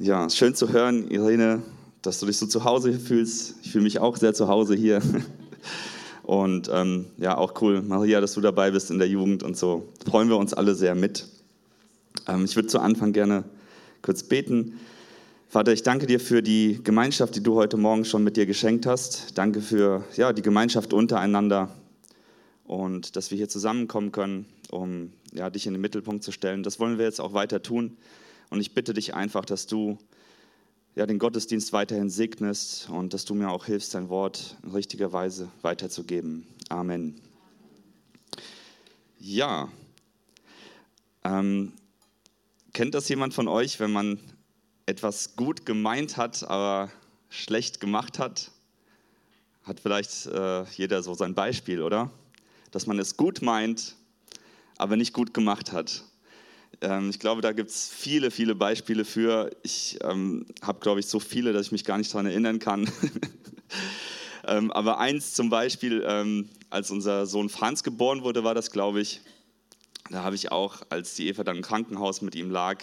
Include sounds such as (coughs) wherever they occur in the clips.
Ja, schön zu hören, Irene, dass du dich so zu Hause fühlst. Ich fühle mich auch sehr zu Hause hier. (laughs) Und ähm, ja, auch cool, Maria, dass du dabei bist in der Jugend und so. Freuen wir uns alle sehr mit. Ähm, ich würde zu Anfang gerne kurz beten. Vater, ich danke dir für die Gemeinschaft, die du heute Morgen schon mit dir geschenkt hast. Danke für ja, die Gemeinschaft untereinander und dass wir hier zusammenkommen können, um ja, dich in den Mittelpunkt zu stellen. Das wollen wir jetzt auch weiter tun. Und ich bitte dich einfach, dass du ja, den Gottesdienst weiterhin segnest und dass du mir auch hilfst, dein Wort in richtiger Weise weiterzugeben. Amen. Ja, ähm, kennt das jemand von euch, wenn man etwas gut gemeint hat, aber schlecht gemacht hat? Hat vielleicht äh, jeder so sein Beispiel, oder? Dass man es gut meint, aber nicht gut gemacht hat. Ähm, ich glaube, da gibt es viele, viele Beispiele für. Ich ähm, habe, glaube ich, so viele, dass ich mich gar nicht daran erinnern kann. (laughs) ähm, aber eins zum Beispiel, ähm, als unser Sohn Franz geboren wurde, war das, glaube ich, da habe ich auch, als die Eva dann im Krankenhaus mit ihm lag,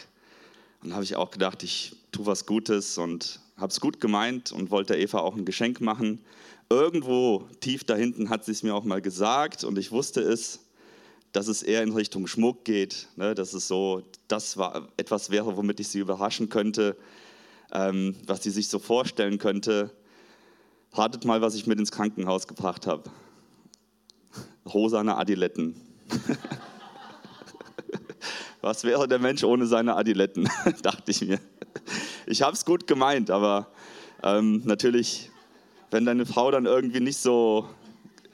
dann habe ich auch gedacht, ich tue was Gutes und habe es gut gemeint und wollte der Eva auch ein Geschenk machen. Irgendwo tief da hinten hat sie es mir auch mal gesagt und ich wusste es dass es eher in Richtung Schmuck geht, ne? dass es so das war, etwas wäre, womit ich sie überraschen könnte, ähm, was sie sich so vorstellen könnte. Ratet mal, was ich mit ins Krankenhaus gebracht habe. Rosane Adiletten. (laughs) was wäre der Mensch ohne seine Adiletten, (laughs) dachte ich mir. Ich habe es gut gemeint, aber ähm, natürlich, wenn deine Frau dann irgendwie nicht so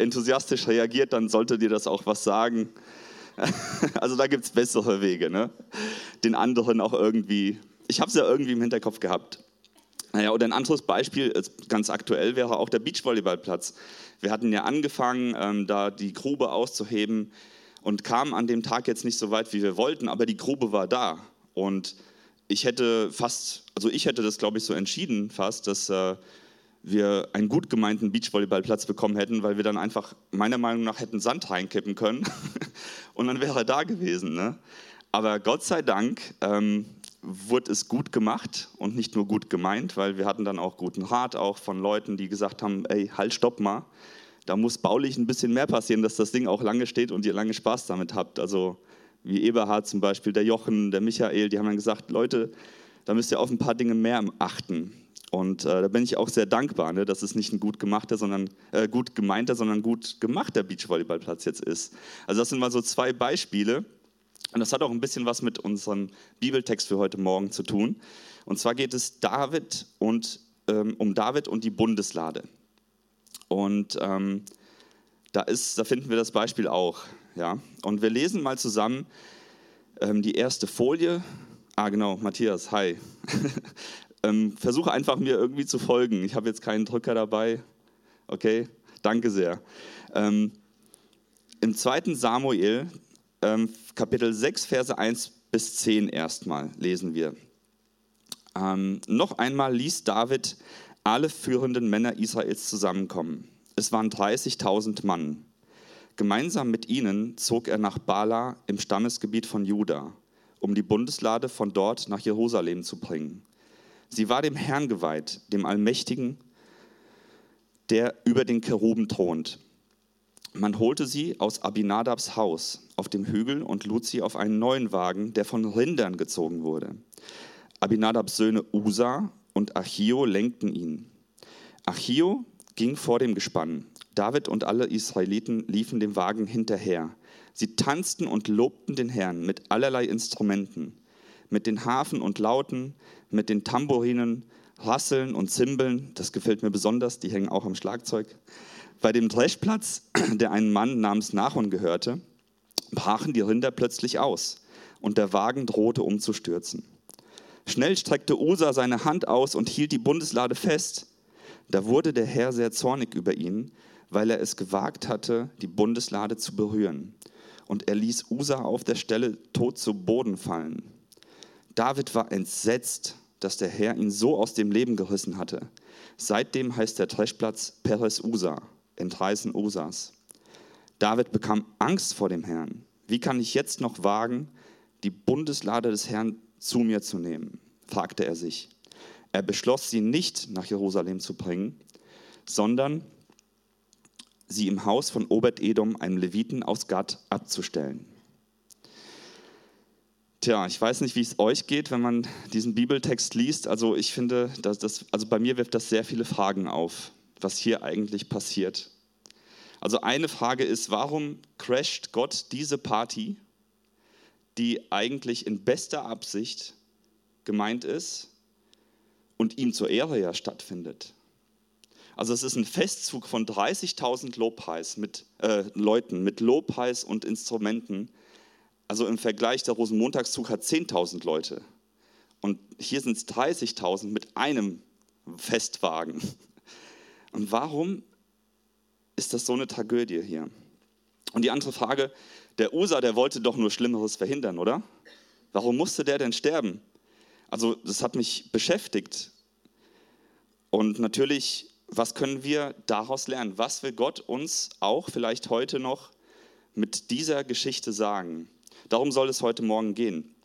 enthusiastisch reagiert, dann sollte dir das auch was sagen. (laughs) Also da gibt es bessere Wege, ne? den anderen auch irgendwie. Ich habe es ja irgendwie im Hinterkopf gehabt. Naja, oder ein anderes Beispiel, ganz aktuell, wäre auch der Beachvolleyballplatz. Wir hatten ja angefangen, ähm, da die Grube auszuheben und kamen an dem Tag jetzt nicht so weit, wie wir wollten, aber die Grube war da. Und ich hätte fast, also ich hätte das, glaube ich, so entschieden fast, dass äh, wir einen gut gemeinten Beachvolleyballplatz bekommen hätten, weil wir dann einfach meiner Meinung nach hätten Sand reinkippen können (laughs) und dann wäre er da gewesen. Ne? Aber Gott sei Dank ähm, wurde es gut gemacht und nicht nur gut gemeint, weil wir hatten dann auch guten Rat auch von Leuten, die gesagt haben, ey, halt, stopp mal, da muss baulich ein bisschen mehr passieren, dass das Ding auch lange steht und ihr lange Spaß damit habt. Also wie Eberhard zum Beispiel, der Jochen, der Michael, die haben dann gesagt, Leute, da müsst ihr auf ein paar Dinge mehr achten. Und äh, da bin ich auch sehr dankbar, ne, dass es nicht ein gut gemachter, sondern äh, gut gemeinter, sondern gut gemachter Beachvolleyballplatz jetzt ist. Also das sind mal so zwei Beispiele. Und das hat auch ein bisschen was mit unserem Bibeltext für heute Morgen zu tun. Und zwar geht es David und, ähm, um David und die Bundeslade. Und ähm, da, ist, da finden wir das Beispiel auch. Ja? Und wir lesen mal zusammen ähm, die erste Folie. Ah, genau, Matthias, hi. (laughs) Ähm, versuche einfach mir irgendwie zu folgen. Ich habe jetzt keinen Drücker dabei. Okay, danke sehr. Ähm, Im 2. Samuel, ähm, Kapitel 6, Verse 1 bis 10 erstmal lesen wir. Ähm, noch einmal ließ David alle führenden Männer Israels zusammenkommen. Es waren 30.000 Mann. Gemeinsam mit ihnen zog er nach Bala im Stammesgebiet von Juda, um die Bundeslade von dort nach Jerusalem zu bringen. Sie war dem Herrn geweiht, dem Allmächtigen, der über den Keruben thront. Man holte sie aus Abinadabs Haus auf dem Hügel und lud sie auf einen neuen Wagen, der von Rindern gezogen wurde. Abinadabs Söhne Usa und Achio lenkten ihn. Achio ging vor dem Gespann. David und alle Israeliten liefen dem Wagen hinterher. Sie tanzten und lobten den Herrn mit allerlei Instrumenten, mit den Hafen und Lauten, mit den Tambourinen, Rasseln und Zimbeln, das gefällt mir besonders, die hängen auch am Schlagzeug. Bei dem Dreschplatz, (clears throat) der einem Mann namens Nachon gehörte, brachen die Rinder plötzlich aus und der Wagen drohte umzustürzen. Schnell streckte Usa seine Hand aus und hielt die Bundeslade fest. Da wurde der Herr sehr zornig über ihn, weil er es gewagt hatte, die Bundeslade zu berühren. Und er ließ Usa auf der Stelle tot zu Boden fallen. David war entsetzt, dass der Herr ihn so aus dem Leben gerissen hatte. Seitdem heißt der Dreschplatz Peres Usa, Entreißen Usas. David bekam Angst vor dem Herrn. Wie kann ich jetzt noch wagen, die Bundeslade des Herrn zu mir zu nehmen? fragte er sich. Er beschloss, sie nicht nach Jerusalem zu bringen, sondern sie im Haus von Obed-Edom, einem Leviten aus Gad, abzustellen. Tja, ich weiß nicht, wie es euch geht, wenn man diesen Bibeltext liest. Also ich finde, dass das, also bei mir wirft das sehr viele Fragen auf, was hier eigentlich passiert. Also eine Frage ist, warum crasht Gott diese Party, die eigentlich in bester Absicht gemeint ist und ihm zur Ehre ja stattfindet? Also es ist ein Festzug von 30.000 Lobpreis mit äh, Leuten, mit Lobpreis und Instrumenten also im Vergleich, der Rosenmontagszug hat 10.000 Leute. Und hier sind es 30.000 mit einem Festwagen. Und warum ist das so eine Tragödie hier? Und die andere Frage, der Usa, der wollte doch nur Schlimmeres verhindern, oder? Warum musste der denn sterben? Also das hat mich beschäftigt. Und natürlich, was können wir daraus lernen? Was will Gott uns auch vielleicht heute noch mit dieser Geschichte sagen? Darum soll es heute Morgen gehen.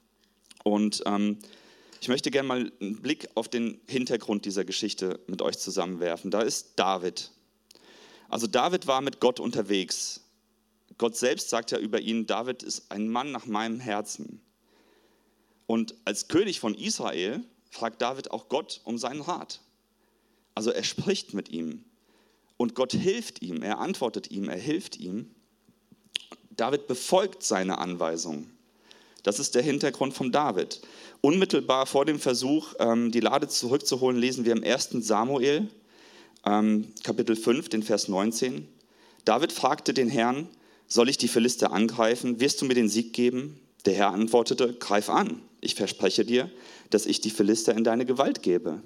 Und ähm, ich möchte gerne mal einen Blick auf den Hintergrund dieser Geschichte mit euch zusammenwerfen. Da ist David. Also David war mit Gott unterwegs. Gott selbst sagt ja über ihn, David ist ein Mann nach meinem Herzen. Und als König von Israel fragt David auch Gott um seinen Rat. Also er spricht mit ihm und Gott hilft ihm, er antwortet ihm, er hilft ihm. David befolgt seine Anweisung. Das ist der Hintergrund von David. Unmittelbar vor dem Versuch, ähm, die Lade zurückzuholen, lesen wir im 1. Samuel, ähm, Kapitel 5, den Vers 19. David fragte den Herrn, soll ich die Philister angreifen? Wirst du mir den Sieg geben? Der Herr antwortete, greif an. Ich verspreche dir, dass ich die Philister in deine Gewalt gebe.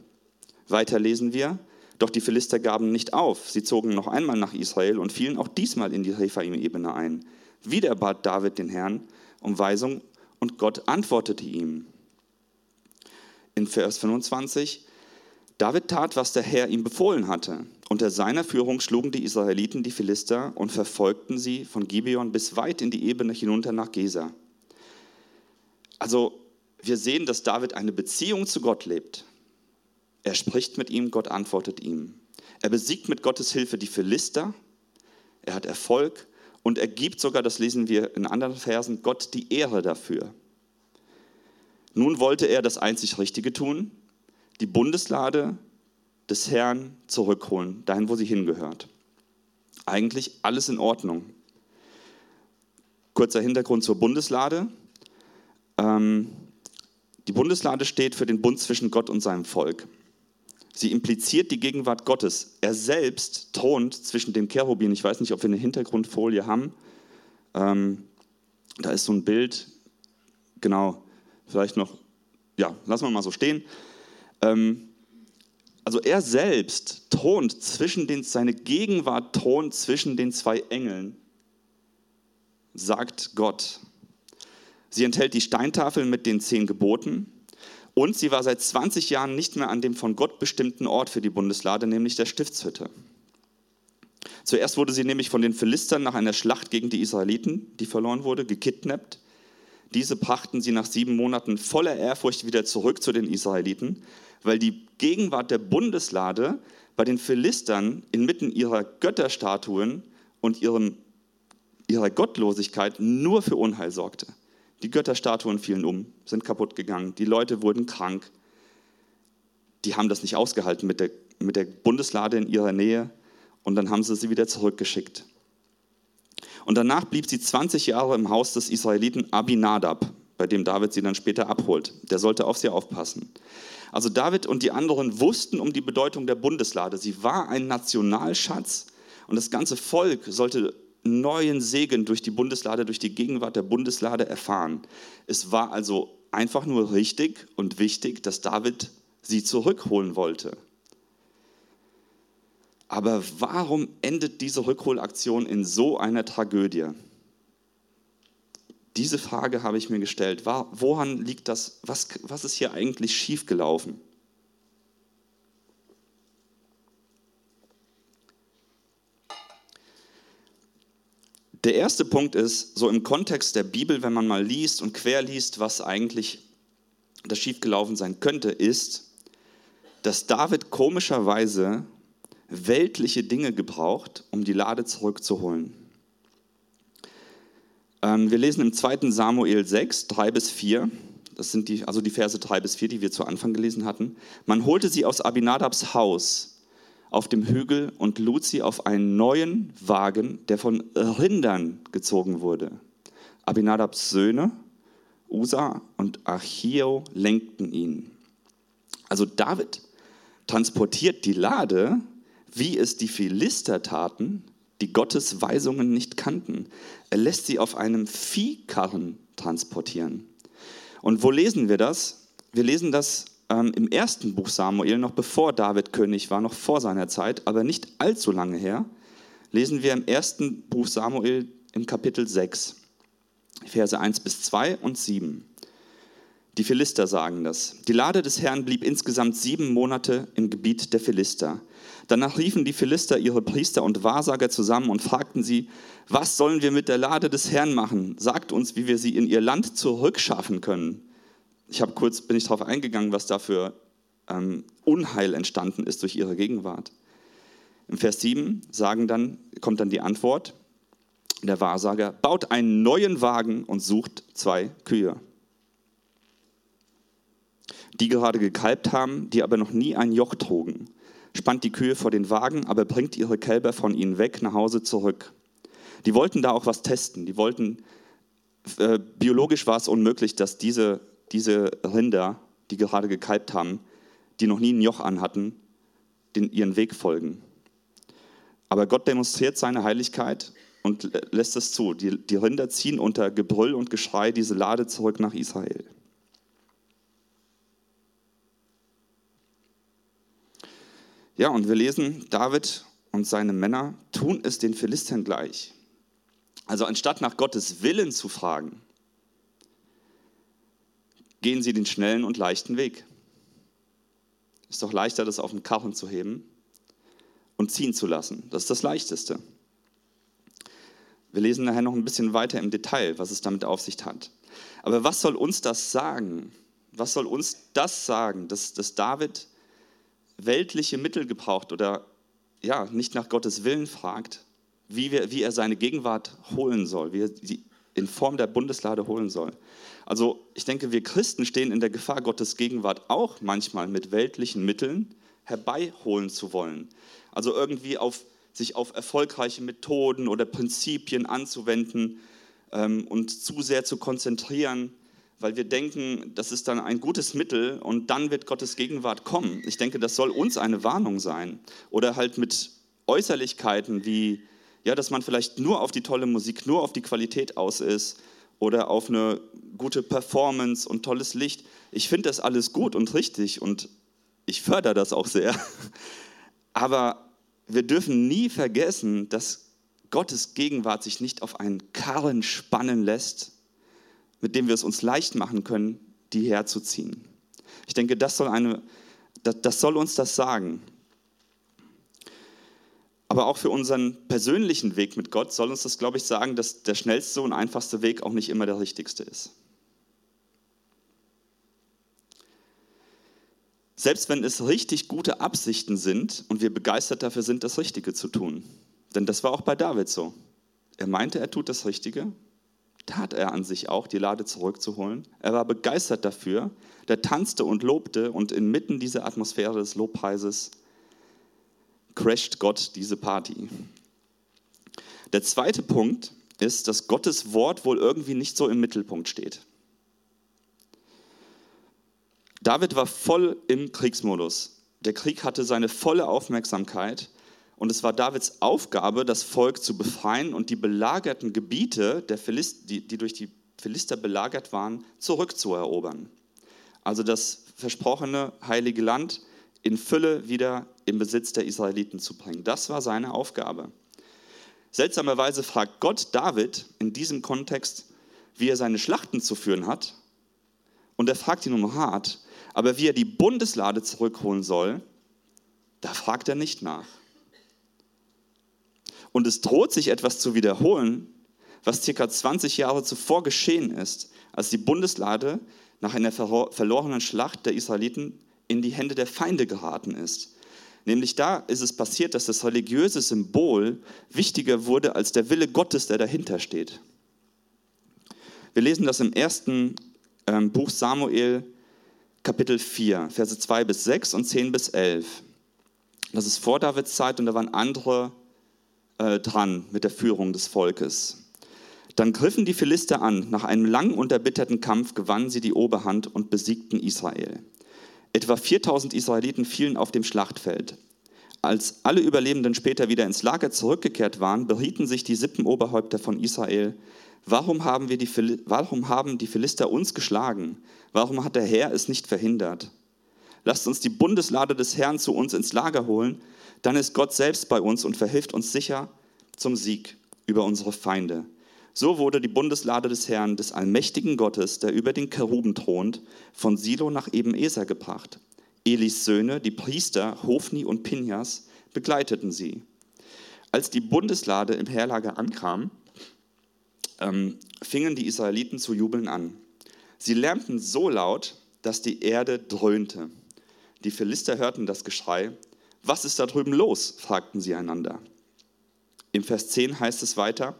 Weiter lesen wir, doch die Philister gaben nicht auf. Sie zogen noch einmal nach Israel und fielen auch diesmal in die Rephaim-Ebene ein. Wieder bat David den Herrn um Weisung und Gott antwortete ihm. In Vers 25, David tat, was der Herr ihm befohlen hatte. Unter seiner Führung schlugen die Israeliten die Philister und verfolgten sie von Gibeon bis weit in die Ebene hinunter nach Gesa. Also wir sehen, dass David eine Beziehung zu Gott lebt. Er spricht mit ihm, Gott antwortet ihm. Er besiegt mit Gottes Hilfe die Philister. Er hat Erfolg und er gibt sogar, das lesen wir in anderen Versen, Gott die Ehre dafür. Nun wollte er das einzig Richtige tun, die Bundeslade des Herrn zurückholen, dahin, wo sie hingehört. Eigentlich alles in Ordnung. Kurzer Hintergrund zur Bundeslade. Ähm, die Bundeslade steht für den Bund zwischen Gott und seinem Volk. Sie impliziert die Gegenwart Gottes. Er selbst thront zwischen dem Cherubin. Ich weiß nicht, ob wir eine Hintergrundfolie haben. Ähm, da ist so ein Bild. Genau, vielleicht noch. Ja, lassen wir mal so stehen. Ähm, also er selbst thront zwischen den, seine Gegenwart thront zwischen den zwei Engeln, sagt Gott. Sie enthält die Steintafel mit den zehn Geboten, und sie war seit 20 Jahren nicht mehr an dem von Gott bestimmten Ort für die Bundeslade, nämlich der Stiftshütte. Zuerst wurde sie nämlich von den Philistern nach einer Schlacht gegen die Israeliten, die verloren wurde, gekidnappt. Diese brachten sie nach sieben Monaten voller Ehrfurcht wieder zurück zu den Israeliten, weil die Gegenwart der Bundeslade bei den Philistern inmitten ihrer Götterstatuen und ihrem, ihrer Gottlosigkeit nur für Unheil sorgte. Die Götterstatuen fielen um, sind kaputt gegangen, die Leute wurden krank. Die haben das nicht ausgehalten mit der, mit der Bundeslade in ihrer Nähe und dann haben sie sie wieder zurückgeschickt. Und danach blieb sie 20 Jahre im Haus des Israeliten Abinadab, bei dem David sie dann später abholt. Der sollte auf sie aufpassen. Also David und die anderen wussten um die Bedeutung der Bundeslade. Sie war ein Nationalschatz und das ganze Volk sollte neuen Segen durch die Bundeslade, durch die Gegenwart der Bundeslade erfahren. Es war also einfach nur richtig und wichtig, dass David sie zurückholen wollte. Aber warum endet diese Rückholaktion in so einer Tragödie? Diese Frage habe ich mir gestellt. Woran liegt das? Was, was ist hier eigentlich schiefgelaufen? Der erste Punkt ist, so im Kontext der Bibel, wenn man mal liest und querliest, was eigentlich das schiefgelaufen sein könnte, ist, dass David komischerweise weltliche Dinge gebraucht, um die Lade zurückzuholen. Ähm, wir lesen im 2. Samuel 6, 3 bis 4. Das sind die, also die Verse 3 bis 4, die wir zu Anfang gelesen hatten. Man holte sie aus Abinadabs Haus auf dem Hügel und lud sie auf einen neuen Wagen, der von Rindern gezogen wurde. Abinadabs Söhne, Usa und Achio, lenkten ihn. Also David transportiert die Lade, wie es die Philister taten, die Gottes Weisungen nicht kannten. Er lässt sie auf einem Viehkarren transportieren. Und wo lesen wir das? Wir lesen das ähm, im ersten Buch Samuel, noch bevor David König war, noch vor seiner Zeit, aber nicht allzu lange her, lesen wir im ersten Buch Samuel im Kapitel 6, Verse 1 bis 2 und 7. Die Philister sagen das. Die Lade des Herrn blieb insgesamt sieben Monate im Gebiet der Philister. Danach riefen die Philister ihre Priester und Wahrsager zusammen und fragten sie, was sollen wir mit der Lade des Herrn machen? Sagt uns, wie wir sie in ihr Land zurückschaffen können. Ich habe kurz, bin ich darauf eingegangen, was da für ähm, Unheil entstanden ist durch ihre Gegenwart. Im Vers 7 sagen dann, kommt dann die Antwort, der Wahrsager, baut einen neuen Wagen und sucht zwei Kühe die gerade gekalbt haben, die aber noch nie ein Joch trugen. Spannt die Kühe vor den Wagen, aber bringt ihre Kälber von ihnen weg nach Hause zurück. Die wollten da auch was testen. Die wollten, äh, biologisch war es unmöglich, dass diese, diese Rinder, die gerade gekalbt haben, die noch nie ein Joch anhatten, den, ihren Weg folgen. Aber Gott demonstriert seine Heiligkeit und lässt es zu. Die, die Rinder ziehen unter Gebrüll und Geschrei diese Lade zurück nach Israel. Ja, und wir lesen, David und seine Männer tun es den Philistern gleich. Also anstatt nach Gottes Willen zu fragen, gehen sie den schnellen und leichten Weg. Ist doch leichter, das auf den Karren zu heben und ziehen zu lassen. Das ist das Leichteste. Wir lesen nachher noch ein bisschen weiter im Detail, was es damit auf sich hat. Aber was soll uns das sagen? Was soll uns das sagen, dass, dass David weltliche Mittel gebraucht oder ja, nicht nach Gottes Willen fragt, wie, wir, wie er seine Gegenwart holen soll, wie er sie in Form der Bundeslade holen soll. Also ich denke, wir Christen stehen in der Gefahr, Gottes Gegenwart auch manchmal mit weltlichen Mitteln herbeiholen zu wollen. Also irgendwie auf, sich auf erfolgreiche Methoden oder Prinzipien anzuwenden ähm, und zu sehr zu konzentrieren weil wir denken, das ist dann ein gutes Mittel und dann wird Gottes Gegenwart kommen. Ich denke, das soll uns eine Warnung sein. Oder halt mit Äußerlichkeiten wie, ja, dass man vielleicht nur auf die tolle Musik, nur auf die Qualität aus ist oder auf eine gute Performance und tolles Licht. Ich finde das alles gut und richtig und ich fördere das auch sehr. (laughs) Aber wir dürfen nie vergessen, dass Gottes Gegenwart sich nicht auf einen Karren spannen lässt, mit dem wir es uns leicht machen können, die herzuziehen. Ich denke, das soll, eine, das, soll uns das sagen. Aber auch für unseren persönlichen Weg mit Gott soll uns das, glaube ich, sagen, dass der schnellste und einfachste Weg auch nicht immer der richtigste ist. Selbst wenn es richtig gute Absichten sind und wir begeistert dafür sind, das Richtige zu tun. Denn das war auch bei David so. Er meinte, er tut das Richtige, tat er an sich auch, die Lade zurückzuholen. Er war begeistert dafür. Der tanzte und lobte und inmitten dieser Atmosphäre des Lobpreises crasht Gott diese Party. Der zweite Punkt ist, dass Gottes Wort wohl irgendwie nicht so im Mittelpunkt steht. David war voll im Kriegsmodus. Der Krieg hatte seine volle Aufmerksamkeit und es war Davids Aufgabe, das Volk zu befreien und die belagerten Gebiete, die, die durch die Philister belagert waren, zurückzuerobern. Also das versprochene heilige Land in Fülle wieder im Besitz der Israeliten zu bringen. Das war seine Aufgabe. Seltsamerweise fragt Gott David in diesem Kontext, wie er seine Schlachten zu führen hat. Und er fragt ihn um hart. Aber wie er die Bundeslade zurückholen soll, da fragt er nicht nach. Und es droht sich etwas zu wiederholen, was circa 20 Jahre zuvor geschehen ist, als die Bundeslade nach einer verlorenen Schlacht der Israeliten in die Hände der Feinde geraten ist. Nämlich da ist es passiert, dass das religiöse Symbol wichtiger wurde als der Wille Gottes, der dahinter steht. Wir lesen das im ersten ähm, Buch Samuel, Kapitel 4, Verse 2 bis 6 und 10 bis 11. Das ist vor Davids Zeit und da waren andere äh, dran mit der Führung des Volkes. Dann griffen die Philister an. Nach einem lang unterbitterten Kampf gewannen sie die Oberhand und besiegten Israel. Etwa 4000 Israeliten fielen auf dem Schlachtfeld. Als alle Überlebenden später wieder ins Lager zurückgekehrt waren, berieten sich die Sippenoberhäupter von Israel, warum haben, wir die, warum haben die Philister uns geschlagen? Warum hat der Herr es nicht verhindert? Lasst uns die Bundeslade des Herrn zu uns ins Lager holen, dann ist Gott selbst bei uns und verhilft uns sicher zum Sieg über unsere Feinde. So wurde die Bundeslade des Herrn, des allmächtigen Gottes, der über den Keruben thront, von Silo nach Eben-Eser gebracht. Elis Söhne, die Priester Hofni und Pinjas, begleiteten sie. Als die Bundeslade im Heerlager ankam, ähm, fingen die Israeliten zu jubeln an. Sie lärmten so laut, dass die Erde dröhnte. Die Philister hörten das Geschrei. Was ist da drüben los? fragten sie einander. Im Vers 10 heißt es weiter,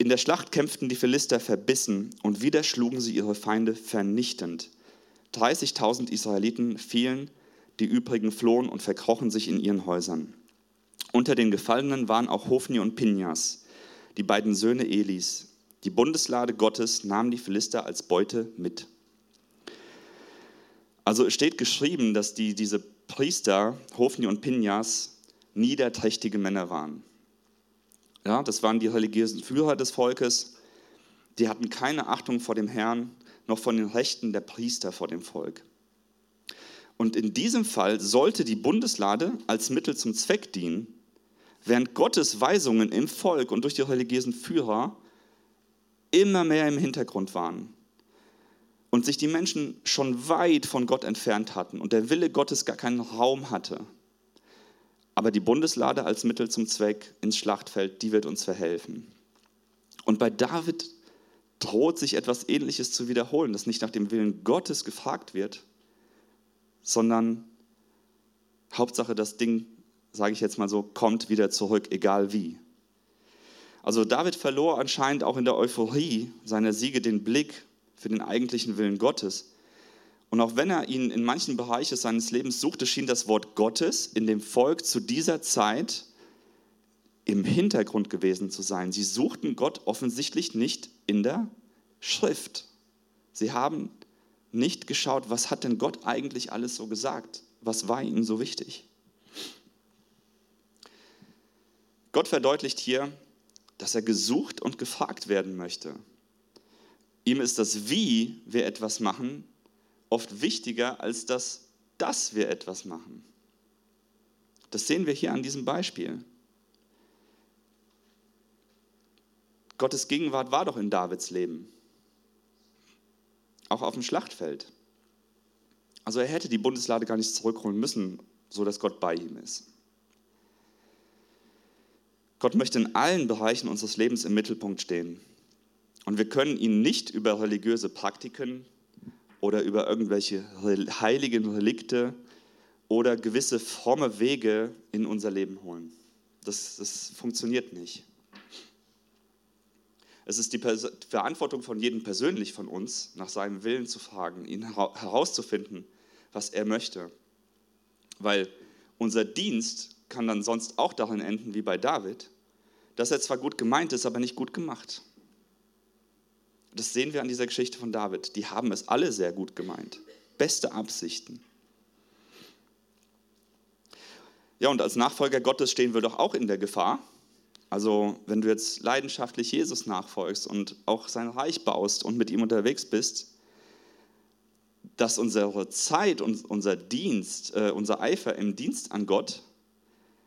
in der Schlacht kämpften die Philister verbissen und wieder schlugen sie ihre Feinde vernichtend. 30.000 Israeliten fielen, die übrigen flohen und verkrochen sich in ihren Häusern. Unter den Gefallenen waren auch Hofni und Pinjas, die beiden Söhne Elis. Die Bundeslade Gottes nahm die Philister als Beute mit. Also es steht geschrieben, dass die, diese Priester, Hofni und Pinjas, niederträchtige Männer waren. Ja, das waren die religiösen Führer des Volkes. Die hatten keine Achtung vor dem Herrn, noch von den Rechten der Priester vor dem Volk. Und in diesem Fall sollte die Bundeslade als Mittel zum Zweck dienen, während Gottes Weisungen im Volk und durch die religiösen Führer immer mehr im Hintergrund waren und sich die Menschen schon weit von Gott entfernt hatten und der Wille Gottes gar keinen Raum hatte aber die Bundeslade als Mittel zum Zweck ins Schlachtfeld, die wird uns verhelfen. Und bei David droht sich etwas Ähnliches zu wiederholen, dass nicht nach dem Willen Gottes gefragt wird, sondern Hauptsache das Ding, sage ich jetzt mal so, kommt wieder zurück, egal wie. Also David verlor anscheinend auch in der Euphorie seiner Siege den Blick für den eigentlichen Willen Gottes und auch wenn er ihn in manchen Bereichen seines Lebens suchte, schien das Wort Gottes in dem Volk zu dieser Zeit im Hintergrund gewesen zu sein. Sie suchten Gott offensichtlich nicht in der Schrift. Sie haben nicht geschaut, was hat denn Gott eigentlich alles so gesagt? Was war ihnen so wichtig? Gott verdeutlicht hier, dass er gesucht und gefragt werden möchte. Ihm ist das, wie wir etwas machen, oft wichtiger als das, dass wir etwas machen. Das sehen wir hier an diesem Beispiel. Gottes Gegenwart war doch in Davids Leben, auch auf dem Schlachtfeld. Also er hätte die Bundeslade gar nicht zurückholen müssen, so dass Gott bei ihm ist. Gott möchte in allen Bereichen unseres Lebens im Mittelpunkt stehen. Und wir können ihn nicht über religiöse Praktiken oder über irgendwelche heiligen Relikte oder gewisse fromme Wege in unser Leben holen. Das, das funktioniert nicht. Es ist die Verantwortung von jedem persönlich von uns, nach seinem Willen zu fragen, ihn herauszufinden, was er möchte. Weil unser Dienst kann dann sonst auch darin enden, wie bei David, dass er zwar gut gemeint ist, aber nicht gut gemacht. Das sehen wir an dieser Geschichte von David. Die haben es alle sehr gut gemeint. Beste Absichten. Ja, und als Nachfolger Gottes stehen wir doch auch in der Gefahr. Also, wenn du jetzt leidenschaftlich Jesus nachfolgst und auch sein Reich baust und mit ihm unterwegs bist, dass unsere Zeit und unser Dienst, äh, unser Eifer im Dienst an Gott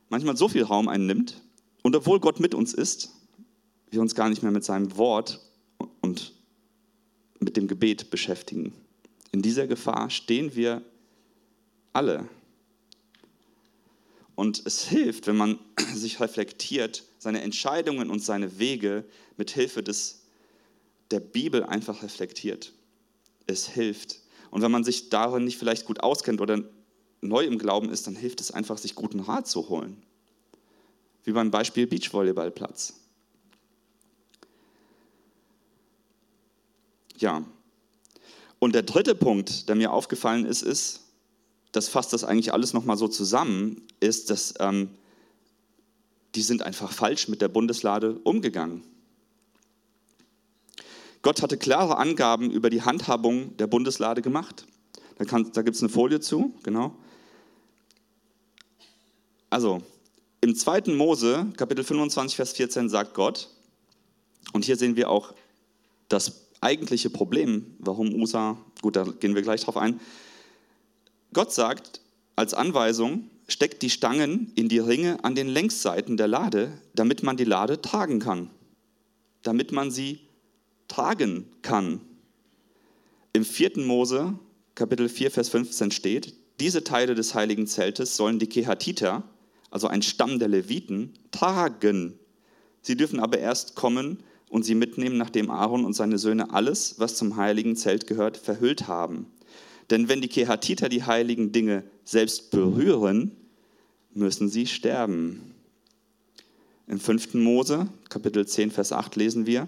manchmal so viel Raum einnimmt und obwohl Gott mit uns ist, wir uns gar nicht mehr mit seinem Wort und mit dem Gebet beschäftigen. In dieser Gefahr stehen wir alle. Und es hilft, wenn man (clears throat) sich reflektiert, seine Entscheidungen und seine Wege mit Hilfe des, der Bibel einfach reflektiert. es hilft. Und wenn man sich darin nicht vielleicht gut auskennt oder neu im Glauben ist, dann hilft es einfach, sich guten Rat zu holen. Wie beim Beispiel Beachvolleyballplatz. Ja. Und der dritte Punkt, der mir aufgefallen ist, ist, das fasst das eigentlich alles nochmal so zusammen, ist, dass ähm, die sind einfach falsch mit der Bundeslade umgegangen. Gott hatte klare Angaben über die Handhabung der Bundeslade gemacht. Da, da gibt es eine Folie zu, genau. Also, im 2. Mose, Kapitel 25, Vers 14, sagt Gott, und hier sehen wir auch das eigentliche Problem, warum Usa, gut, da gehen wir gleich drauf ein. Gott sagt als Anweisung, steckt die Stangen in die Ringe an den Längsseiten der Lade, damit man die Lade tragen kann. Damit man sie tragen kann. Im 4. Mose, Kapitel 4, Vers 15 steht, diese Teile des heiligen Zeltes sollen die Kehatiter, also ein Stamm der Leviten, tragen. Sie dürfen aber erst kommen und sie mitnehmen, nachdem Aaron und seine Söhne alles, was zum heiligen Zelt gehört, verhüllt haben. Denn wenn die Kehatiter die heiligen Dinge selbst berühren, müssen sie sterben. Im 5. Mose, Kapitel 10, Vers 8 lesen wir,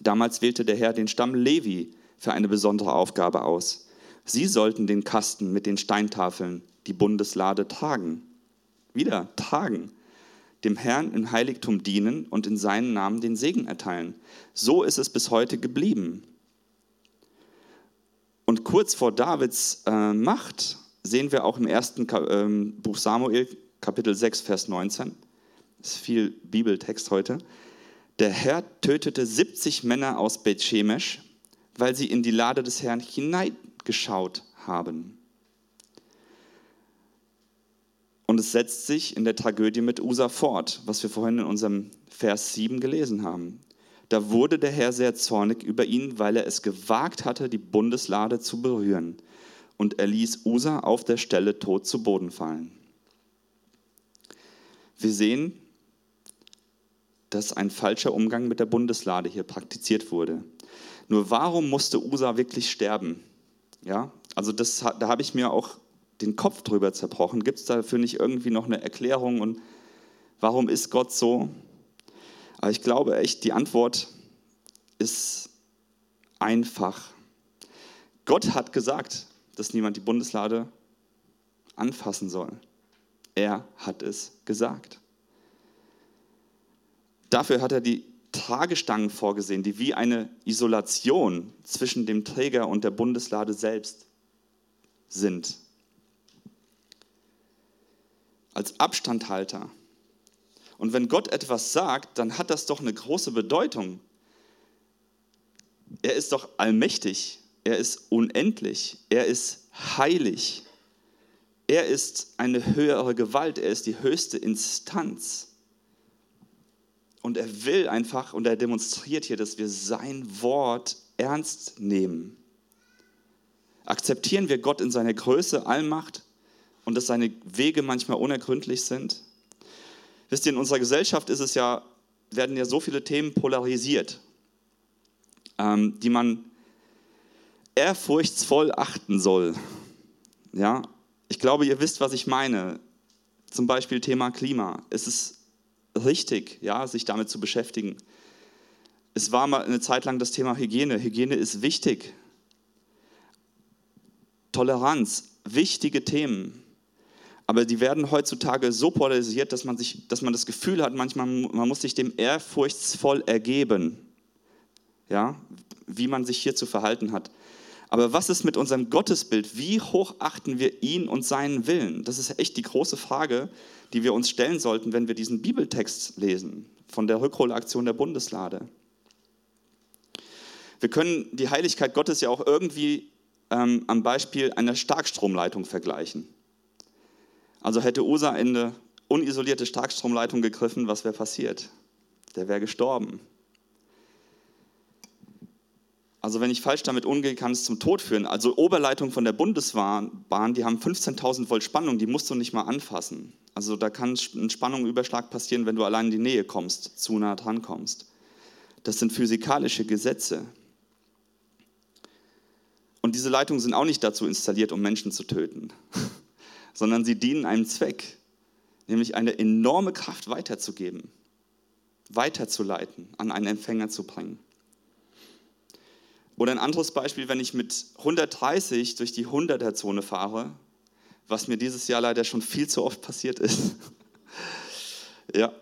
Damals wählte der Herr den Stamm Levi für eine besondere Aufgabe aus. Sie sollten den Kasten mit den Steintafeln, die Bundeslade, tragen. Wieder tragen. Dem Herrn im Heiligtum dienen und in seinen Namen den Segen erteilen. So ist es bis heute geblieben. Und kurz vor Davids äh, Macht sehen wir auch im ersten Ka äh, Buch Samuel, Kapitel 6, Vers 19. Das ist viel Bibeltext heute. Der Herr tötete 70 Männer aus Bethshemesh, weil sie in die Lade des Herrn hineingeschaut haben. Und es setzt sich in der Tragödie mit Usa fort, was wir vorhin in unserem Vers 7 gelesen haben. Da wurde der Herr sehr zornig über ihn, weil er es gewagt hatte, die Bundeslade zu berühren. Und er ließ Usa auf der Stelle tot zu Boden fallen. Wir sehen, dass ein falscher Umgang mit der Bundeslade hier praktiziert wurde. Nur warum musste Usa wirklich sterben? Ja, also das, da habe ich mir auch den Kopf drüber zerbrochen. Gibt es dafür nicht irgendwie noch eine Erklärung und warum ist Gott so? Aber ich glaube echt, die Antwort ist einfach. Gott hat gesagt, dass niemand die Bundeslade anfassen soll. Er hat es gesagt. Dafür hat er die Tragestangen vorgesehen, die wie eine Isolation zwischen dem Träger und der Bundeslade selbst sind. Als Abstandhalter. Und wenn Gott etwas sagt, dann hat das doch eine große Bedeutung. Er ist doch allmächtig, er ist unendlich, er ist heilig, er ist eine höhere Gewalt, er ist die höchste Instanz. Und er will einfach, und er demonstriert hier, dass wir sein Wort ernst nehmen. Akzeptieren wir Gott in seiner Größe, Allmacht und dass seine Wege manchmal unergründlich sind? Wisst ihr, in unserer Gesellschaft ist es ja, werden ja so viele Themen polarisiert, ähm, die man ehrfurchtsvoll achten soll. Ja, ich glaube, ihr wisst, was ich meine. Zum Beispiel Thema Klima. Es ist richtig, ja, sich damit zu beschäftigen. Es war mal eine Zeit lang das Thema Hygiene. Hygiene ist wichtig. Toleranz, wichtige Themen. Aber die werden heutzutage so polarisiert, dass man, sich, dass man das Gefühl hat, manchmal man muss sich dem ehrfurchtsvoll ergeben, ja, wie man sich hier zu verhalten hat. Aber was ist mit unserem Gottesbild? Wie hoch achten wir ihn und seinen Willen? Das ist echt die große Frage, die wir uns stellen sollten, wenn wir diesen Bibeltext lesen von der Rückholaktion der Bundeslade. Wir können die Heiligkeit Gottes ja auch irgendwie ähm, am Beispiel einer Starkstromleitung vergleichen. Also hätte Usa in eine unisolierte Starkstromleitung gegriffen, was wäre passiert? Der wäre gestorben. Also wenn ich falsch damit umgehe, kann es zum Tod führen. Also Oberleitung von der Bundesbahn, die haben 15.000 Volt Spannung, die musst du nicht mal anfassen. Also da kann ein Spannungsüberschlag passieren, wenn du allein in die Nähe kommst, zu nah dran kommst. Das sind physikalische Gesetze. Und diese Leitungen sind auch nicht dazu installiert, um Menschen zu töten, (laughs) sondern sie dienen einem Zweck, nämlich eine enorme Kraft weiterzugeben, weiterzuleiten, an einen Empfänger zu bringen. Oder ein anderes Beispiel, wenn ich mit 130 durch die 100er-Zone fahre, was mir dieses Jahr leider schon viel zu oft passiert ist. (laughs) ja,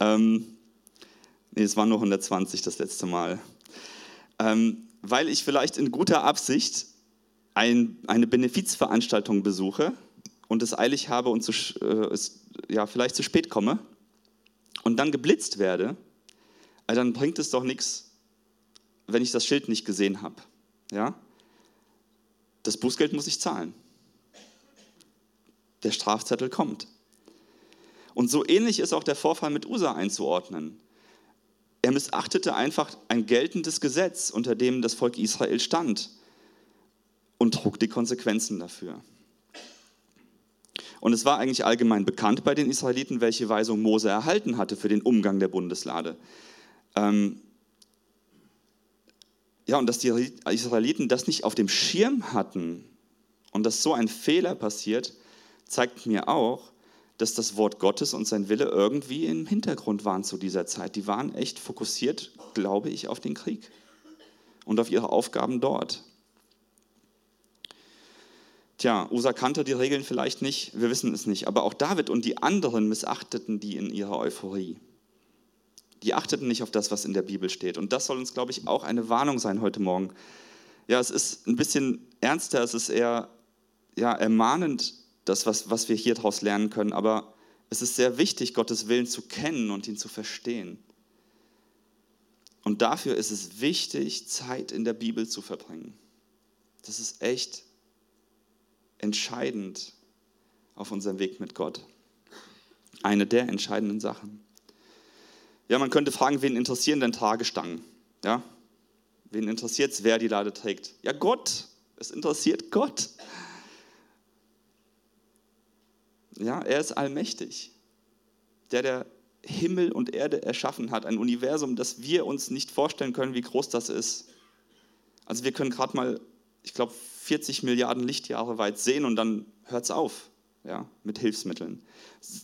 ähm, nee, es waren nur 120 das letzte Mal. Ähm, weil ich vielleicht in guter Absicht ein, eine Benefizveranstaltung besuche und es eilig habe und zu, äh, ja, vielleicht zu spät komme und dann geblitzt werde, äh, dann bringt es doch nichts, wenn ich das Schild nicht gesehen habe. Ja? Das Bußgeld muss ich zahlen. Der Strafzettel kommt. Und so ähnlich ist auch der Vorfall mit Usa einzuordnen. Er missachtete einfach ein geltendes Gesetz, unter dem das Volk Israel stand und trug die Konsequenzen dafür. Und es war eigentlich allgemein bekannt bei den Israeliten, welche Weisung Mose erhalten hatte für den Umgang der Bundeslade. Ähm, ja, und dass die Israeliten das nicht auf dem Schirm hatten und dass so ein Fehler passiert, zeigt mir auch, dass das Wort Gottes und sein Wille irgendwie im Hintergrund waren zu dieser Zeit. Die waren echt fokussiert, glaube ich, auf den Krieg und auf ihre Aufgaben dort. Tja, Usa kannte die Regeln vielleicht nicht, wir wissen es nicht, aber auch David und die anderen missachteten die in ihrer Euphorie. Die achteten nicht auf das, was in der Bibel steht. Und das soll uns, glaube ich, auch eine Warnung sein heute Morgen. Ja, es ist ein bisschen ernster, es ist eher ja, ermahnend, das, was, was wir hier daraus lernen können, aber es ist sehr wichtig, Gottes Willen zu kennen und ihn zu verstehen. Und dafür ist es wichtig, Zeit in der Bibel zu verbringen. Das ist echt entscheidend auf unserem Weg mit Gott. Eine der entscheidenden Sachen. Ja, man könnte fragen, wen interessieren denn Tragestangen? Ja? Wen interessiert es, wer die Lade trägt? Ja, Gott. Es interessiert Gott. Ja, er ist allmächtig. Der, der Himmel und Erde erschaffen hat, ein Universum, das wir uns nicht vorstellen können, wie groß das ist. Also wir können gerade mal, ich glaube, 40 Milliarden Lichtjahre weit sehen und dann hört es auf ja, mit Hilfsmitteln.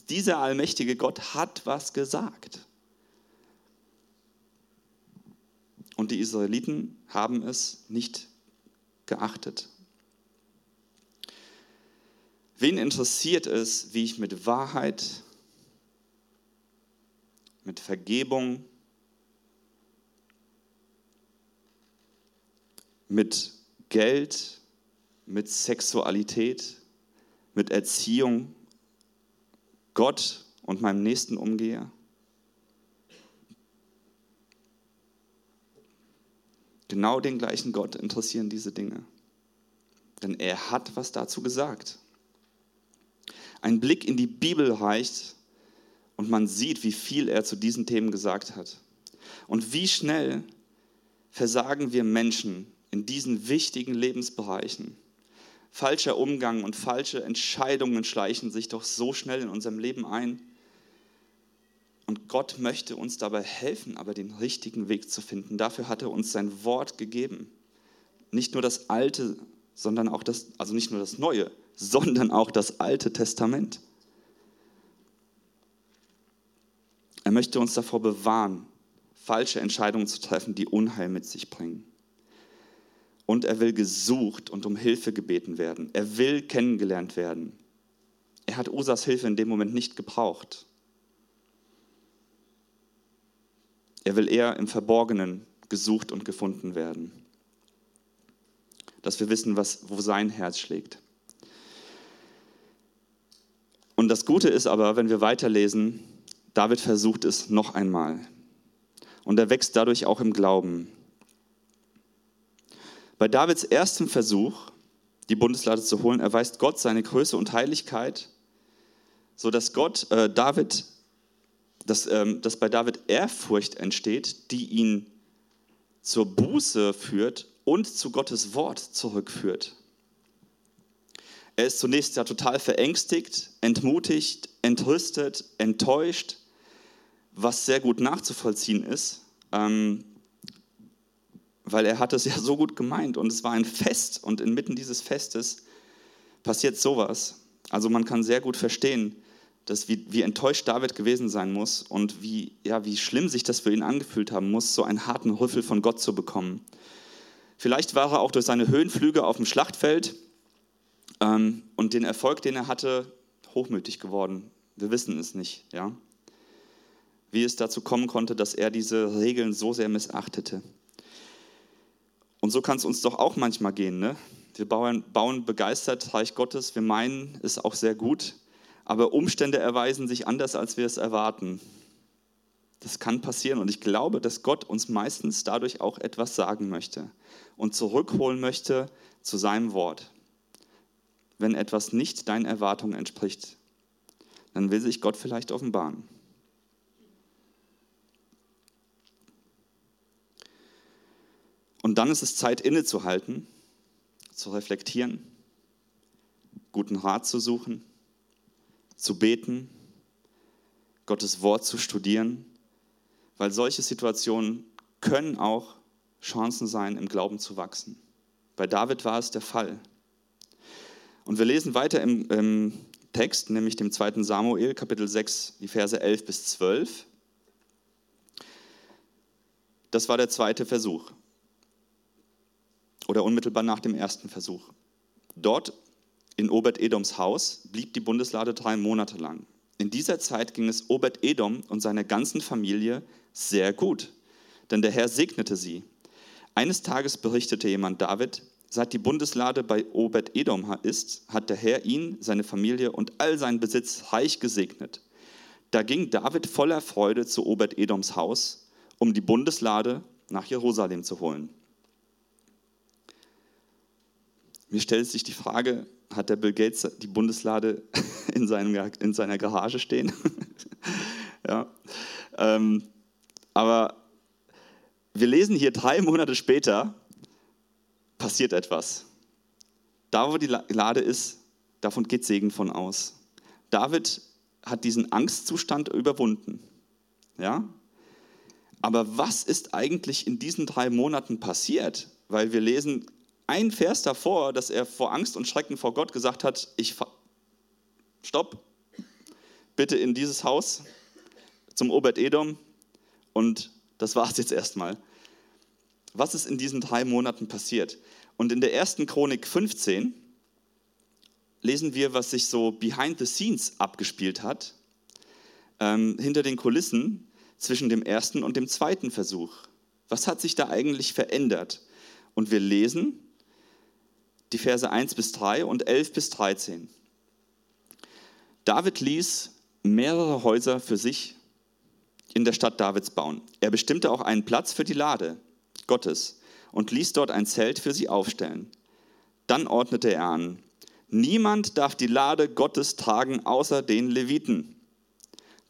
Dieser allmächtige Gott hat was gesagt. Und die Israeliten haben es nicht geachtet. Wen interessiert es, wie ich mit Wahrheit, mit Vergebung, mit Geld, mit Sexualität, mit Erziehung Gott und meinem Nächsten umgehe? Genau den gleichen Gott interessieren diese Dinge. Denn er hat was dazu gesagt. Ein Blick in die Bibel reicht und man sieht, wie viel er zu diesen Themen gesagt hat. Und wie schnell versagen wir Menschen in diesen wichtigen Lebensbereichen. Falscher Umgang und falsche Entscheidungen schleichen sich doch so schnell in unserem Leben ein. Und Gott möchte uns dabei helfen, aber den richtigen Weg zu finden. Dafür hat er uns sein Wort gegeben. Nicht nur das Alte, sondern auch das, also nicht nur das Neue, sondern auch das Alte Testament. Er möchte uns davor bewahren, falsche Entscheidungen zu treffen, die Unheil mit sich bringen. Und er will gesucht und um Hilfe gebeten werden. Er will kennengelernt werden. Er hat Usas Hilfe in dem Moment nicht gebraucht. Er will eher im Verborgenen gesucht und gefunden werden. Dass wir wissen, was, wo sein Herz schlägt. Und das Gute ist aber, wenn wir weiterlesen, David versucht es noch einmal. Und er wächst dadurch auch im Glauben. Bei Davids ersten Versuch, die Bundeslade zu holen, erweist Gott seine Größe und Heiligkeit, sodass Gott äh, David dass, ähm, dass bei David Ehrfurcht entsteht, die ihn zur Buße führt und zu Gottes Wort zurückführt. Er ist zunächst ja total verängstigt, entmutigt, entrüstet, enttäuscht, was sehr gut nachzuvollziehen ist, ähm, weil er hat es ja (laughs) so gut gemeint und es war ein Fest und inmitten dieses Festes passiert sowas. Also man kann sehr gut verstehen, dass wie, wie enttäuscht David gewesen sein muss und wie, ja, wie schlimm sich das für ihn angefühlt haben muss, so einen harten Rüffel von Gott zu bekommen. Vielleicht war er auch durch seine Höhenflüge auf dem Schlachtfeld ähm, und den Erfolg, den er hatte, hochmütig geworden. Wir wissen es nicht, ja. Wie es dazu kommen konnte, dass er diese Regeln so sehr missachtete. Und so kann es uns doch auch manchmal gehen. Ne? Wir bauen, bauen begeistert Reich Gottes, wir meinen es auch sehr gut, aber Umstände erweisen sich anders, als wir es erwarten. Das kann passieren und ich glaube, dass Gott uns meistens dadurch auch etwas sagen möchte und zurückholen möchte zu seinem Wort. Wenn etwas nicht deinen Erwartungen entspricht, dann will sich Gott vielleicht offenbaren. Und dann ist es Zeit innezuhalten, zu reflektieren, guten Rat zu suchen, zu beten, Gottes Wort zu studieren, weil solche Situationen können auch Chancen sein, im Glauben zu wachsen. Bei David war es der Fall. Und wir lesen weiter im, im Text, nämlich dem 2. Samuel, Kapitel 6, die Verse 11 bis 12. Das war der zweite Versuch oder unmittelbar nach dem ersten Versuch. Dort in Obed-Edoms Haus blieb die Bundeslade drei Monate lang. In dieser Zeit ging es Obed-Edom und seiner ganzen Familie sehr gut, denn der Herr segnete sie. Eines Tages berichtete jemand David, seit die Bundeslade bei Obed-Edom ist, hat der Herr ihn, seine Familie und all seinen Besitz reich gesegnet. Da ging David voller Freude zu Obed-Edoms Haus, um die Bundeslade nach Jerusalem zu holen. Mir stellt sich die Frage, hat der Bill Gates die Bundeslade (laughs) in, seinem, in seiner Garage stehen? (laughs) ja. Ähm, aber wir lesen hier drei Monate später, passiert etwas. Da, wo die Lade ist, davon geht Segen von aus. David hat diesen Angstzustand überwunden. Ja? Aber was ist eigentlich in diesen drei Monaten passiert? Weil wir lesen ein Vers davor, dass er vor Angst und Schrecken vor Gott gesagt hat, ich stopp, bitte in dieses Haus zum Obed-Edom und das war es jetzt erstmal. Was ist in diesen drei Monaten passiert? Und in der ersten Chronik 15 lesen wir, was sich so behind the scenes abgespielt hat, ähm, hinter den Kulissen zwischen dem ersten und dem zweiten Versuch. Was hat sich da eigentlich verändert? Und wir lesen, die Verse 1 bis 3 und 11 bis 13. David ließ mehrere Häuser für sich in der Stadt Davids bauen. Er bestimmte auch einen Platz für die Lade Gottes und ließ dort ein Zelt für sie aufstellen. Dann ordnete er an, niemand darf die Lade Gottes tragen außer den Leviten.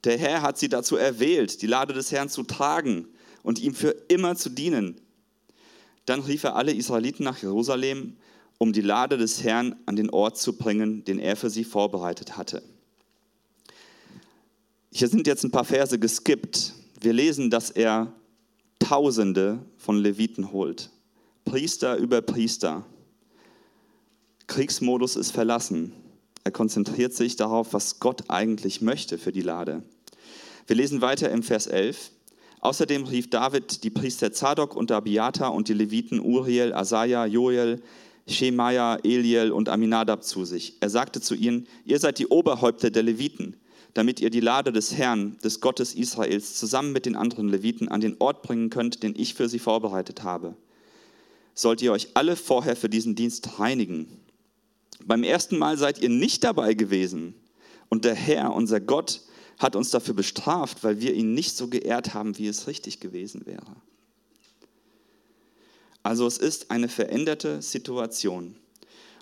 Der Herr hat sie dazu erwählt, die Lade des Herrn zu tragen und ihm für immer zu dienen. Dann rief er alle Israeliten nach Jerusalem um die Lade des Herrn an den Ort zu bringen, den er für sie vorbereitet hatte. Hier sind jetzt ein paar Verse geskippt. Wir lesen, dass er Tausende von Leviten holt. Priester über Priester. Kriegsmodus ist verlassen. Er konzentriert sich darauf, was Gott eigentlich möchte für die Lade. Wir lesen weiter im Vers 11. Außerdem rief David die Priester Zadok und Abiata und die Leviten Uriel, Asaja, Joel, Shemaiah, Eliel und Aminadab zu sich. Er sagte zu ihnen, ihr seid die Oberhäupter der Leviten, damit ihr die Lade des Herrn, des Gottes Israels, zusammen mit den anderen Leviten an den Ort bringen könnt, den ich für sie vorbereitet habe. Sollt ihr euch alle vorher für diesen Dienst reinigen. Beim ersten Mal seid ihr nicht dabei gewesen und der Herr, unser Gott, hat uns dafür bestraft, weil wir ihn nicht so geehrt haben, wie es richtig gewesen wäre. Also es ist eine veränderte Situation.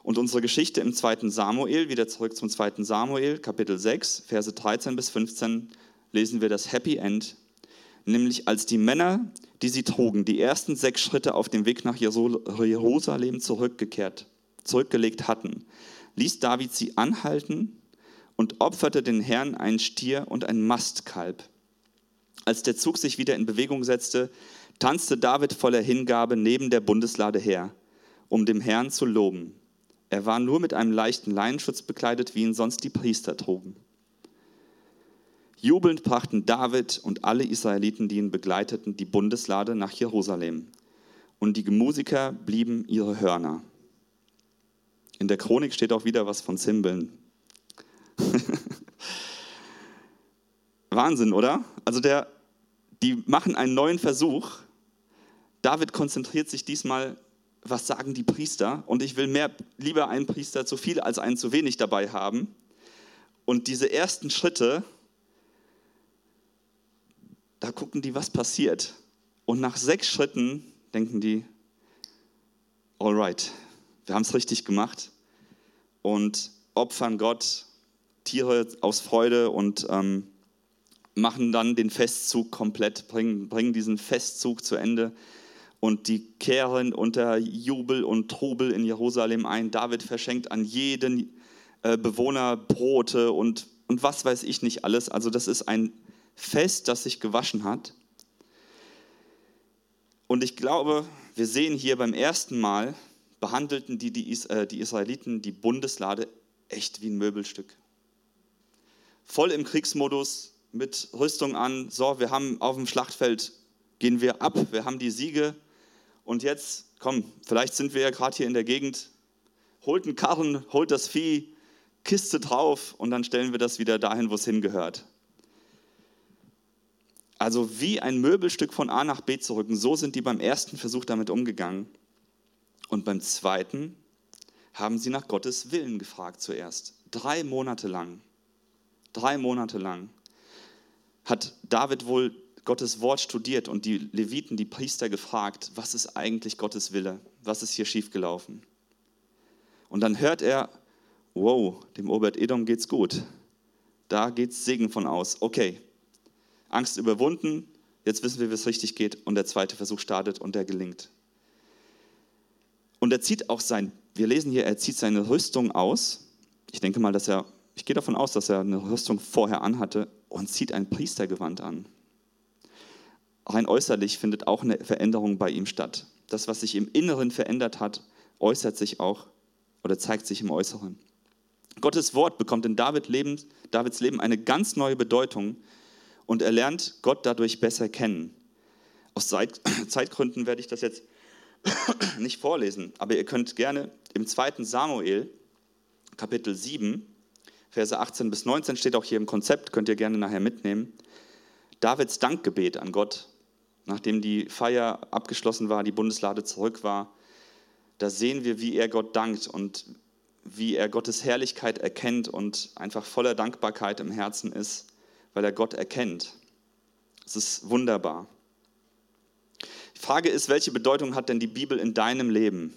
Und unsere Geschichte im 2. Samuel, wieder zurück zum 2. Samuel, Kapitel 6, Verse 13 bis 15, lesen wir das Happy End. Nämlich als die Männer, die sie trugen, die ersten sechs Schritte auf dem Weg nach Jerusalem zurückgekehrt, zurückgelegt hatten, ließ David sie anhalten und opferte den Herrn einen Stier und ein Mastkalb. Als der Zug sich wieder in Bewegung setzte, tanzte David voller Hingabe neben der Bundeslade her, um dem Herrn zu loben. Er war nur mit einem leichten Leinenschutz bekleidet, wie ihn sonst die Priester trugen. Jubelnd brachten David und alle Israeliten, die ihn begleiteten, die Bundeslade nach Jerusalem. Und die Musiker blieben ihre Hörner. In der Chronik steht auch wieder was von Zimbeln. (laughs) Wahnsinn, oder? Also der, die machen einen neuen Versuch. David konzentriert sich diesmal, was sagen die Priester? Und ich will mehr, lieber einen Priester zu viel als einen zu wenig dabei haben. Und diese ersten Schritte, da gucken die, was passiert. Und nach sechs Schritten denken die, alright, wir haben es richtig gemacht und opfern Gott Tiere aus Freude und ähm, machen dann den Festzug komplett, bringen, bringen diesen Festzug zu Ende und die kehren unter Jubel und Trubel in Jerusalem ein. David verschenkt an jeden äh, Bewohner Brote und, und was weiß ich nicht alles. Also das ist ein Fest, das sich gewaschen hat. Und ich glaube, wir sehen hier beim ersten Mal, behandelten die, die, äh, die Israeliten die Bundeslade echt wie ein Möbelstück. Voll im Kriegsmodus, mit Rüstung an, so, wir haben auf dem Schlachtfeld, gehen wir ab, wir haben die Siege und jetzt, komm, vielleicht sind wir ja gerade hier in der Gegend, holt einen Karren, holt das Vieh, Kiste drauf und dann stellen wir das wieder dahin, wo es hingehört. Also wie ein Möbelstück von A nach B zu rücken, so sind die beim ersten Versuch damit umgegangen. Und beim zweiten haben sie nach Gottes Willen gefragt zuerst. Drei Monate lang. Drei Monate lang hat David wohl Gottes Wort studiert und die Leviten, die Priester gefragt, was ist eigentlich Gottes Wille? Was ist hier schiefgelaufen? Und dann hört er, wow, dem Obert Edom geht's gut. Da geht's Segen von aus. Okay, Angst überwunden, jetzt wissen wir, wie es richtig geht und der zweite Versuch startet und der gelingt. Und er zieht auch sein, wir lesen hier, er zieht seine Rüstung aus. Ich denke mal, dass er, ich gehe davon aus, dass er eine Rüstung vorher anhatte und zieht ein Priestergewand an. Rein äußerlich findet auch eine Veränderung bei ihm statt. Das, was sich im Inneren verändert hat, äußert sich auch oder zeigt sich im Äußeren. Gottes Wort bekommt in Davids Leben eine ganz neue Bedeutung, und er lernt Gott dadurch besser kennen. Aus (coughs) Zeitgründen werde ich das jetzt (coughs) nicht vorlesen, aber ihr könnt gerne im 2. Samuel, Kapitel 7, Verse 18 bis 19 steht auch hier im Konzept, könnt ihr gerne nachher mitnehmen. Davids Dankgebet an Gott, nachdem die Feier abgeschlossen war, die Bundeslade zurück war, da sehen wir, wie er Gott dankt und wie er Gottes Herrlichkeit erkennt und einfach voller Dankbarkeit im Herzen ist weil er Gott erkennt. Es ist wunderbar. Die Frage ist, welche Bedeutung hat denn die Bibel in deinem Leben?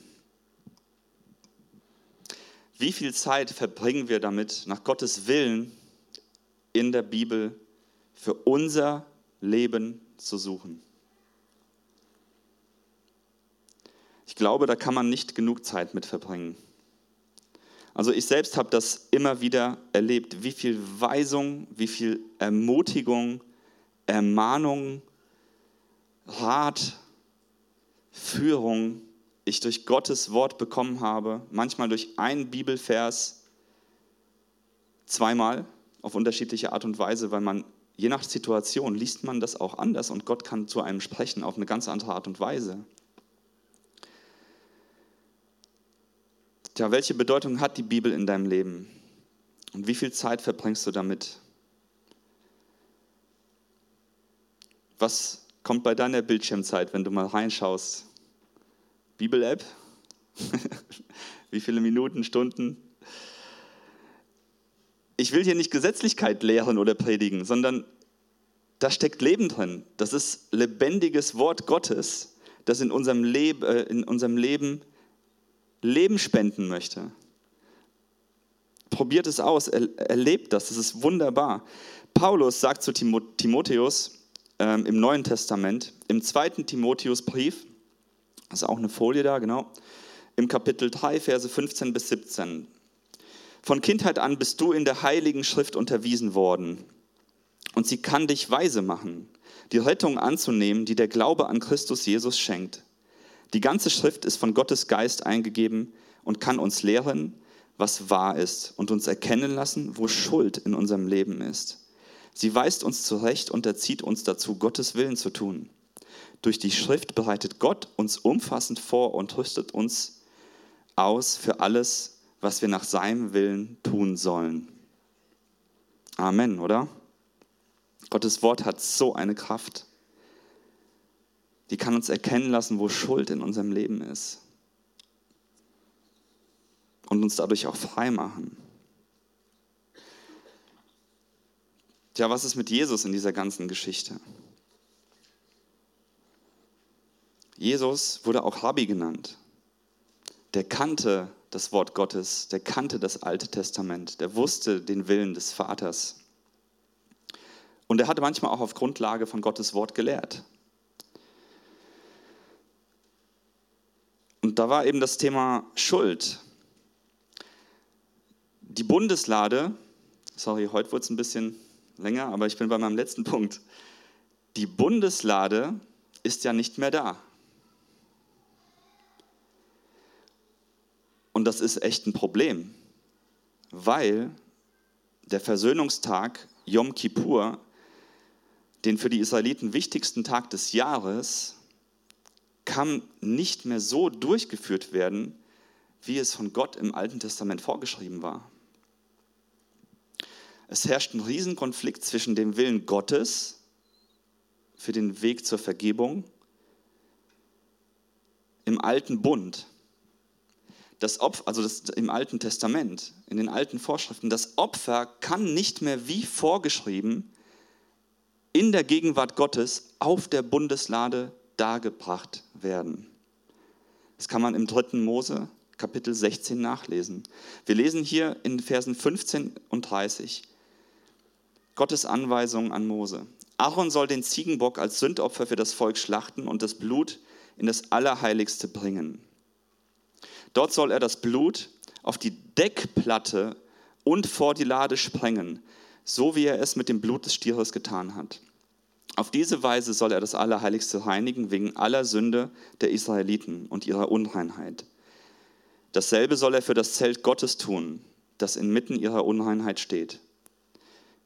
Wie viel Zeit verbringen wir damit, nach Gottes Willen in der Bibel für unser Leben zu suchen? Ich glaube, da kann man nicht genug Zeit mit verbringen. Also ich selbst habe das immer wieder erlebt, wie viel Weisung, wie viel Ermutigung, Ermahnung, Rat, Führung ich durch Gottes Wort bekommen habe, manchmal durch einen Bibelvers, zweimal auf unterschiedliche Art und Weise, weil man je nach Situation liest man das auch anders und Gott kann zu einem sprechen auf eine ganz andere Art und Weise. Tja, welche Bedeutung hat die Bibel in deinem Leben? Und wie viel Zeit verbringst du damit? Was kommt bei deiner Bildschirmzeit, wenn du mal reinschaust? Bibel-App? (laughs) wie viele Minuten, Stunden? Ich will hier nicht Gesetzlichkeit lehren oder predigen, sondern da steckt Leben drin. Das ist lebendiges Wort Gottes, das in unserem, Leb äh, in unserem Leben Leben spenden möchte. Probiert es aus, erlebt das, das ist wunderbar. Paulus sagt zu Timotheus ähm, im Neuen Testament, im zweiten Timotheusbrief, ist auch eine Folie da, genau, im Kapitel 3, Verse 15 bis 17. Von Kindheit an bist du in der Heiligen Schrift unterwiesen worden Und sie kann dich weise machen, die Rettung anzunehmen, die der Glaube an Christus Jesus schenkt. Die ganze Schrift ist von Gottes Geist eingegeben und kann uns lehren, was wahr ist und uns erkennen lassen, wo Schuld in unserem Leben ist. Sie weist uns zurecht und erzieht uns dazu, Gottes Willen zu tun. Durch die Schrift bereitet Gott uns umfassend vor und rüstet uns aus für alles, was wir nach seinem Willen tun sollen. Amen, oder? Gottes Wort hat so eine Kraft. Die kann uns erkennen lassen, wo Schuld in unserem Leben ist. Und uns dadurch auch frei machen. Tja, was ist mit Jesus in dieser ganzen Geschichte? Jesus wurde auch Rabbi genannt. Der kannte das Wort Gottes, der kannte das Alte Testament, der wusste den Willen des Vaters. Und er hat manchmal auch auf Grundlage von Gottes Wort gelehrt. Und da war eben das Thema Schuld. Die Bundeslade, sorry, heute wird es ein bisschen länger, aber ich bin bei meinem letzten Punkt. Die Bundeslade ist ja nicht mehr da. Und das ist echt ein Problem, weil der Versöhnungstag Yom Kippur den für die Israeliten wichtigsten Tag des Jahres kann nicht mehr so durchgeführt werden, wie es von Gott im Alten Testament vorgeschrieben war. Es herrscht ein Riesenkonflikt zwischen dem Willen Gottes für den Weg zur Vergebung im alten Bund, das Opfer, also das, im Alten Testament, in den alten Vorschriften, das Opfer kann nicht mehr wie vorgeschrieben in der Gegenwart Gottes auf der Bundeslade dargebracht werden. Das kann man im 3. Mose Kapitel 16 nachlesen. Wir lesen hier in Versen 15 und 30 Gottes Anweisung an Mose. Aaron soll den Ziegenbock als Sündopfer für das Volk schlachten und das Blut in das Allerheiligste bringen. Dort soll er das Blut auf die Deckplatte und vor die Lade sprengen so wie er es mit dem Blut des Stieres getan hat. Auf diese Weise soll er das Allerheiligste reinigen wegen aller Sünde der Israeliten und ihrer Unreinheit. Dasselbe soll er für das Zelt Gottes tun, das inmitten ihrer Unreinheit steht.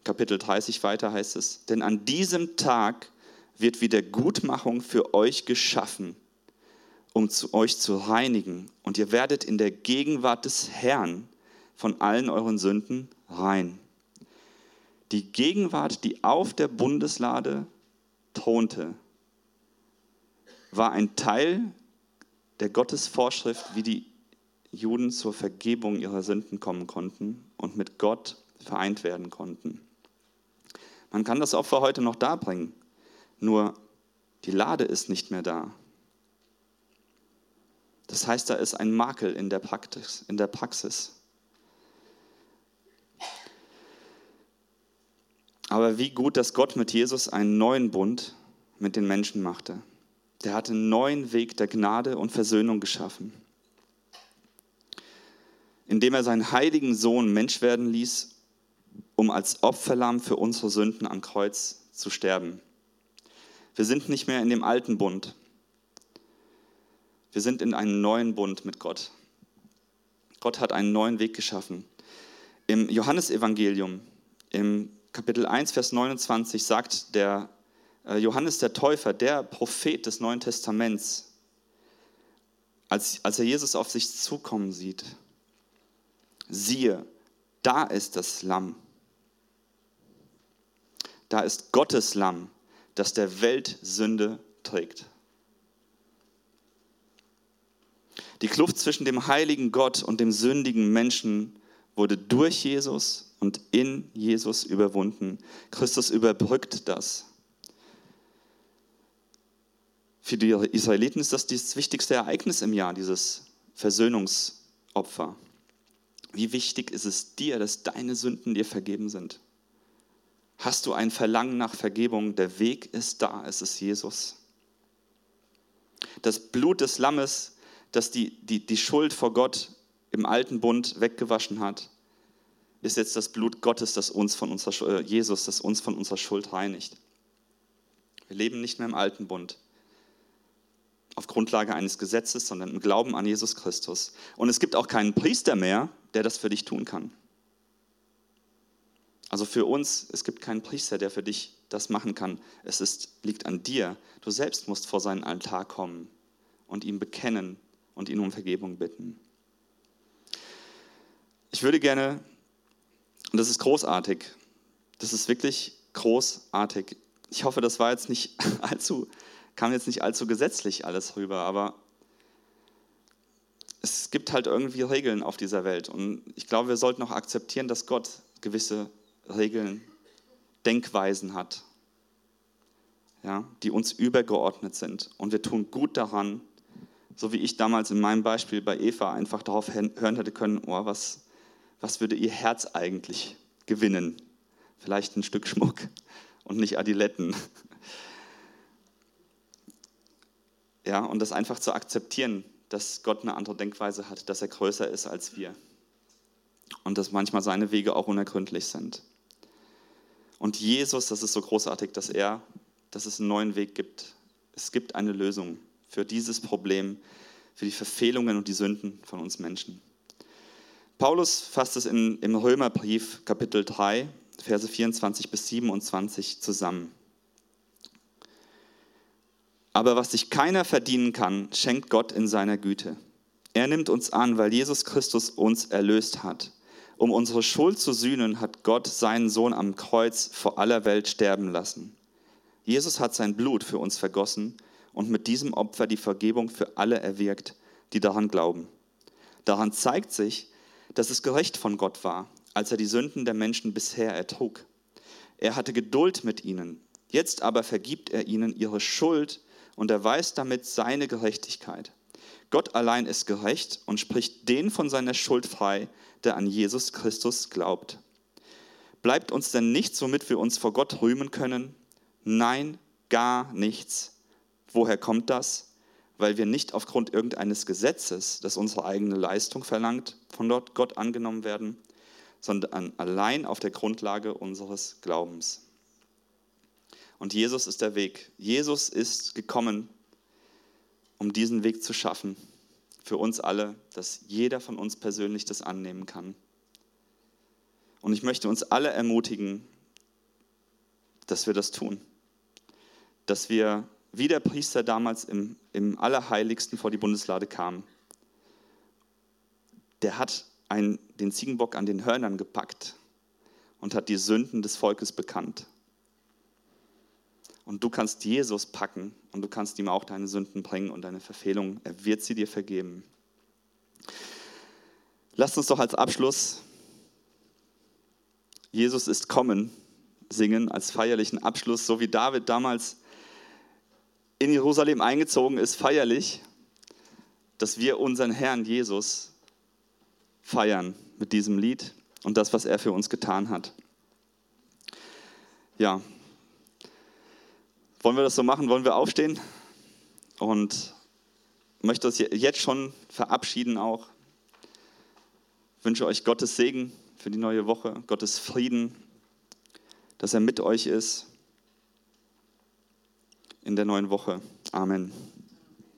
Kapitel 30 weiter heißt es, denn an diesem Tag wird wieder Gutmachung für euch geschaffen, um zu euch zu reinigen, und ihr werdet in der Gegenwart des Herrn von allen euren Sünden rein. Die Gegenwart, die auf der Bundeslade thronte, war ein Teil der Gottesvorschrift, wie die Juden zur Vergebung ihrer Sünden kommen konnten und mit Gott vereint werden konnten. Man kann das Opfer heute noch darbringen, nur die Lade ist nicht mehr da. Das heißt, da ist ein Makel in der Praxis. In der Praxis. Aber wie gut, dass Gott mit Jesus einen neuen Bund mit den Menschen machte. Der hatte einen neuen Weg der Gnade und Versöhnung geschaffen, indem er seinen heiligen Sohn Mensch werden ließ, um als Opferlamm für unsere Sünden am Kreuz zu sterben. Wir sind nicht mehr in dem alten Bund. Wir sind in einem neuen Bund mit Gott. Gott hat einen neuen Weg geschaffen. Im Johannesevangelium, im Kapitel 1, Vers 29 sagt der äh, Johannes der Täufer, der Prophet des Neuen Testaments, als, als er Jesus auf sich zukommen sieht, siehe, da ist das Lamm. Da ist Gottes Lamm, das der Welt Sünde trägt. Die Kluft zwischen dem heiligen Gott und dem sündigen Menschen wurde durch Jesus und in Jesus überwunden. Christus überbrückt das. Für die Israeliten ist das das wichtigste Ereignis im Jahr, dieses Versöhnungsopfer. Wie wichtig ist es dir, dass deine Sünden dir vergeben sind? Hast du ein Verlangen nach Vergebung? Der Weg ist da, es ist Jesus. Das Blut des Lammes, das die, die, die Schuld vor Gott im alten Bund weggewaschen hat, ist jetzt das Blut Gottes, das uns von unserer, äh, Jesus, das uns von unserer Schuld reinigt. Wir leben nicht mehr im alten Bund auf Grundlage eines Gesetzes, sondern im Glauben an Jesus Christus. Und es gibt auch keinen Priester mehr, der das für dich tun kann. Also für uns, es gibt keinen Priester, der für dich das machen kann. Es ist, liegt an dir. Du selbst musst vor seinen Altar kommen und ihm bekennen und ihn um Vergebung bitten. Ich würde gerne, und das ist großartig, das ist wirklich großartig. Ich hoffe, das war jetzt nicht (laughs) allzu, kam jetzt nicht allzu gesetzlich alles rüber, aber es gibt halt irgendwie Regeln auf dieser Welt. Und ich glaube, wir sollten auch akzeptieren, dass Gott gewisse Regeln, Denkweisen hat, ja, die uns übergeordnet sind. Und wir tun gut daran, so wie ich damals in meinem Beispiel bei Eva einfach darauf hören hätte können, oh, was, was würde ihr Herz eigentlich gewinnen? Vielleicht ein Stück Schmuck und nicht Adiletten. Ja, und das einfach zu akzeptieren, dass Gott eine andere Denkweise hat, dass er größer ist als wir. Und dass manchmal seine Wege auch unergründlich sind. Und Jesus, das ist so großartig, dass er, dass es einen neuen Weg gibt. Es gibt eine Lösung für dieses Problem, für die Verfehlungen und die Sünden von uns Menschen. Paulus fasst es in, im Römerbrief Kapitel 3, Verse 24 bis 27 zusammen. Aber was sich keiner verdienen kann, schenkt Gott in seiner Güte. Er nimmt uns an, weil Jesus Christus uns erlöst hat. Um unsere Schuld zu sühnen, hat Gott seinen Sohn am Kreuz vor aller Welt sterben lassen. Jesus hat sein Blut für uns vergossen und mit diesem Opfer die Vergebung für alle erwirkt, die daran glauben. Daran zeigt sich, dass es gerecht von Gott war, als er die Sünden der Menschen bisher ertrug. Er hatte Geduld mit ihnen. Jetzt aber vergibt er ihnen ihre Schuld und erweist damit seine Gerechtigkeit. Gott allein ist gerecht und spricht den von seiner Schuld frei, der an Jesus Christus glaubt. Bleibt uns denn nichts, womit wir uns vor Gott rühmen können? Nein, gar nichts. Woher kommt das? Weil wir nicht aufgrund irgendeines Gesetzes, das unsere eigene Leistung verlangt, von dort Gott angenommen werden, sondern allein auf der Grundlage unseres Glaubens. Und Jesus ist der Weg. Jesus ist gekommen, um diesen Weg zu schaffen. Für uns alle, dass jeder von uns persönlich das annehmen kann. Und ich möchte uns alle ermutigen, dass wir das tun. Dass wir, wie der Priester damals im, im Allerheiligsten vor die Bundeslade kam, der hat einen, den Ziegenbock an den Hörnern gepackt und hat die Sünden des Volkes bekannt. Und du kannst Jesus packen und du kannst ihm auch deine Sünden bringen und deine Verfehlungen. Er wird sie dir vergeben. Lasst uns doch als Abschluss Jesus ist kommen singen, als feierlichen Abschluss, so wie David damals in Jerusalem eingezogen ist, feierlich, dass wir unseren Herrn Jesus feiern mit diesem Lied und das, was er für uns getan hat. Ja, wollen wir das so machen? Wollen wir aufstehen? Und möchte uns jetzt schon verabschieden auch. Ich wünsche euch Gottes Segen für die neue Woche, Gottes Frieden, dass er mit euch ist in der neuen Woche. Amen.